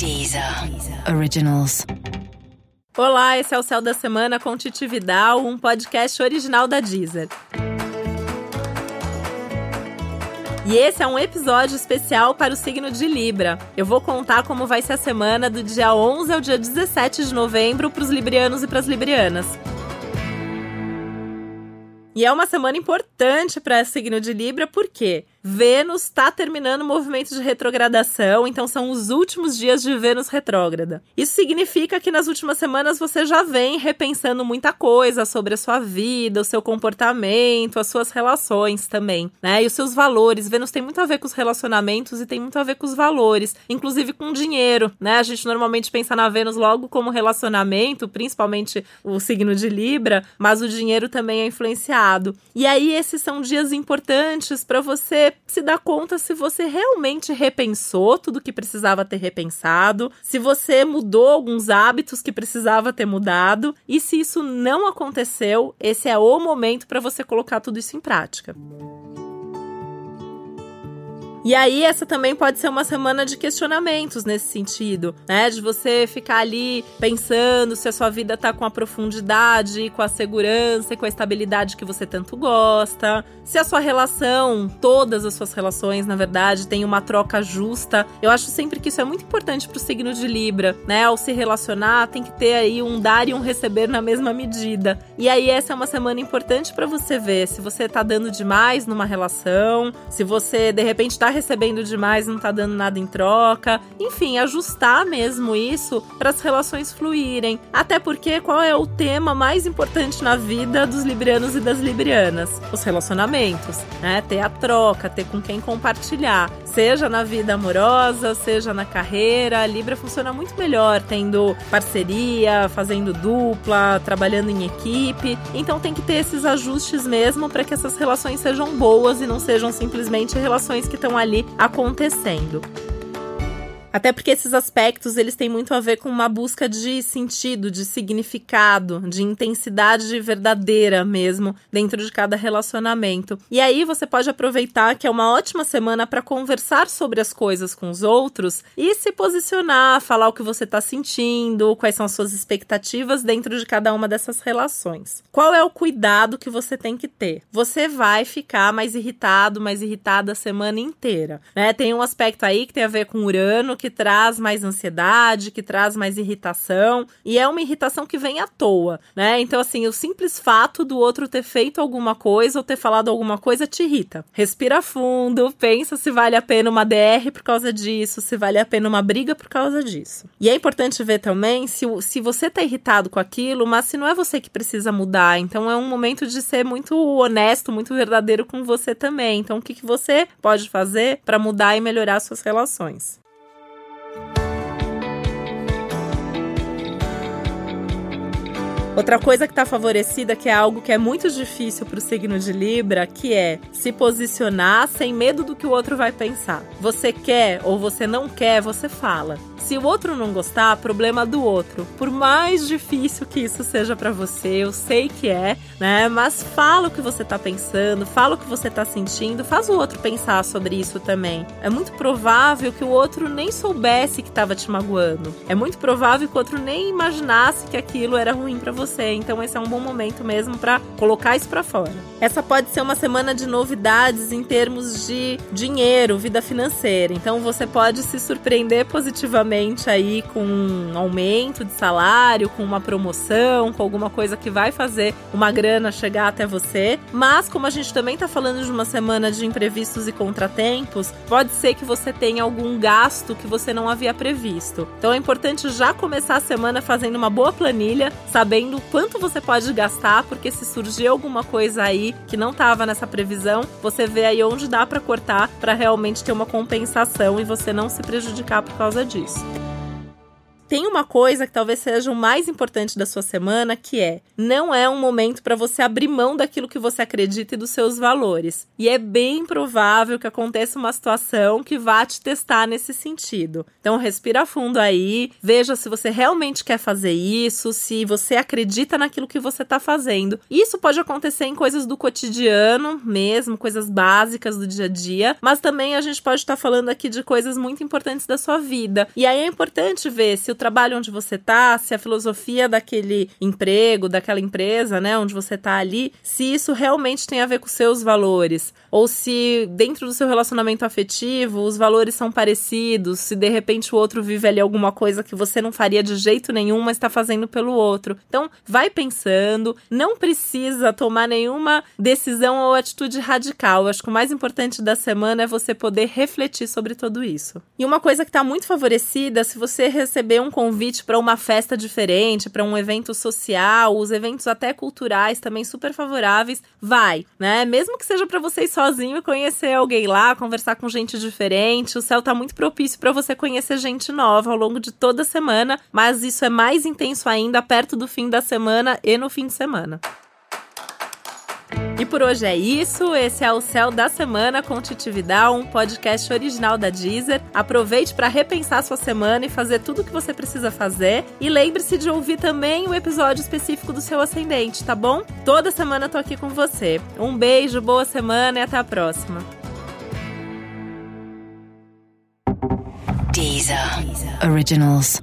Deezer Originals. Olá, esse é o Céu da Semana com Titi Vidal, um podcast original da Deezer. E esse é um episódio especial para o signo de Libra. Eu vou contar como vai ser a semana do dia 11 ao dia 17 de novembro para os librianos e para as librianas. E é uma semana importante para o signo de Libra, porque Vênus está terminando o movimento de retrogradação, então são os últimos dias de Vênus retrógrada. Isso significa que nas últimas semanas você já vem repensando muita coisa sobre a sua vida, o seu comportamento, as suas relações também, né? E os seus valores. Vênus tem muito a ver com os relacionamentos e tem muito a ver com os valores, inclusive com o dinheiro, né? A gente normalmente pensa na Vênus logo como relacionamento, principalmente o signo de Libra, mas o dinheiro também é influenciado. E aí esses são dias importantes para você se dá conta se você realmente repensou tudo que precisava ter repensado, se você mudou alguns hábitos que precisava ter mudado, e se isso não aconteceu, esse é o momento para você colocar tudo isso em prática. E aí, essa também pode ser uma semana de questionamentos nesse sentido, né? De você ficar ali pensando se a sua vida tá com a profundidade, com a segurança e com a estabilidade que você tanto gosta. Se a sua relação, todas as suas relações, na verdade, tem uma troca justa. Eu acho sempre que isso é muito importante pro signo de Libra, né? Ao se relacionar, tem que ter aí um dar e um receber na mesma medida. E aí, essa é uma semana importante para você ver se você tá dando demais numa relação, se você de repente tá recebendo demais, não tá dando nada em troca. Enfim, ajustar mesmo isso para as relações fluírem. Até porque qual é o tema mais importante na vida dos librianos e das librianas? Os relacionamentos, né? Ter a troca, ter com quem compartilhar, seja na vida amorosa, seja na carreira. A Libra funciona muito melhor tendo parceria, fazendo dupla, trabalhando em equipe. Então tem que ter esses ajustes mesmo para que essas relações sejam boas e não sejam simplesmente relações que estão ali acontecendo. Até porque esses aspectos eles têm muito a ver com uma busca de sentido, de significado, de intensidade verdadeira mesmo dentro de cada relacionamento. E aí você pode aproveitar que é uma ótima semana para conversar sobre as coisas com os outros e se posicionar, falar o que você está sentindo, quais são as suas expectativas dentro de cada uma dessas relações. Qual é o cuidado que você tem que ter? Você vai ficar mais irritado, mais irritada a semana inteira, né? Tem um aspecto aí que tem a ver com Urano que traz mais ansiedade, que traz mais irritação, e é uma irritação que vem à toa, né? Então, assim, o simples fato do outro ter feito alguma coisa ou ter falado alguma coisa te irrita. Respira fundo, pensa se vale a pena uma DR por causa disso, se vale a pena uma briga por causa disso. E é importante ver também se, se você tá irritado com aquilo, mas se não é você que precisa mudar. Então, é um momento de ser muito honesto, muito verdadeiro com você também. Então, o que, que você pode fazer para mudar e melhorar suas relações? Outra coisa que está favorecida, que é algo que é muito difícil para o signo de Libra, que é se posicionar sem medo do que o outro vai pensar. Você quer ou você não quer, você fala. Se o outro não gostar, problema do outro. Por mais difícil que isso seja para você, eu sei que é, né? Mas fala o que você tá pensando, fala o que você tá sentindo, faz o outro pensar sobre isso também. É muito provável que o outro nem soubesse que tava te magoando. É muito provável que o outro nem imaginasse que aquilo era ruim para você. Então esse é um bom momento mesmo para colocar isso para fora. Essa pode ser uma semana de novidades em termos de dinheiro, vida financeira. Então você pode se surpreender positivamente aí com um aumento de salário, com uma promoção, com alguma coisa que vai fazer uma grana chegar até você. Mas como a gente também está falando de uma semana de imprevistos e contratempos, pode ser que você tenha algum gasto que você não havia previsto. Então é importante já começar a semana fazendo uma boa planilha, sabendo quanto você pode gastar, porque se surgir alguma coisa aí que não estava nessa previsão, você vê aí onde dá para cortar para realmente ter uma compensação e você não se prejudicar por causa disso. Tem uma coisa que talvez seja o mais importante da sua semana, que é: não é um momento para você abrir mão daquilo que você acredita e dos seus valores. E é bem provável que aconteça uma situação que vá te testar nesse sentido. Então, respira fundo aí, veja se você realmente quer fazer isso, se você acredita naquilo que você está fazendo. Isso pode acontecer em coisas do cotidiano mesmo, coisas básicas do dia a dia, mas também a gente pode estar tá falando aqui de coisas muito importantes da sua vida. E aí é importante ver se o trabalho onde você tá, se a filosofia daquele emprego, daquela empresa, né, onde você tá ali, se isso realmente tem a ver com seus valores, ou se dentro do seu relacionamento afetivo os valores são parecidos, se de repente o outro vive ali alguma coisa que você não faria de jeito nenhum, mas está fazendo pelo outro. Então, vai pensando, não precisa tomar nenhuma decisão ou atitude radical. Eu acho que o mais importante da semana é você poder refletir sobre tudo isso. E uma coisa que está muito favorecida, se você receber um convite para uma festa diferente, para um evento social, os eventos até culturais também super favoráveis, vai, né? Mesmo que seja para você ir sozinho conhecer alguém lá, conversar com gente diferente, o céu tá muito propício para você conhecer gente nova ao longo de toda a semana, mas isso é mais intenso ainda perto do fim da semana e no fim de semana. E por hoje é isso. Esse é o Céu da Semana com Titividade, um podcast original da Deezer. Aproveite para repensar sua semana e fazer tudo o que você precisa fazer. E lembre-se de ouvir também o episódio específico do seu ascendente, tá bom? Toda semana tô aqui com você. Um beijo, boa semana e até a próxima. Deezer. Deezer. Originals.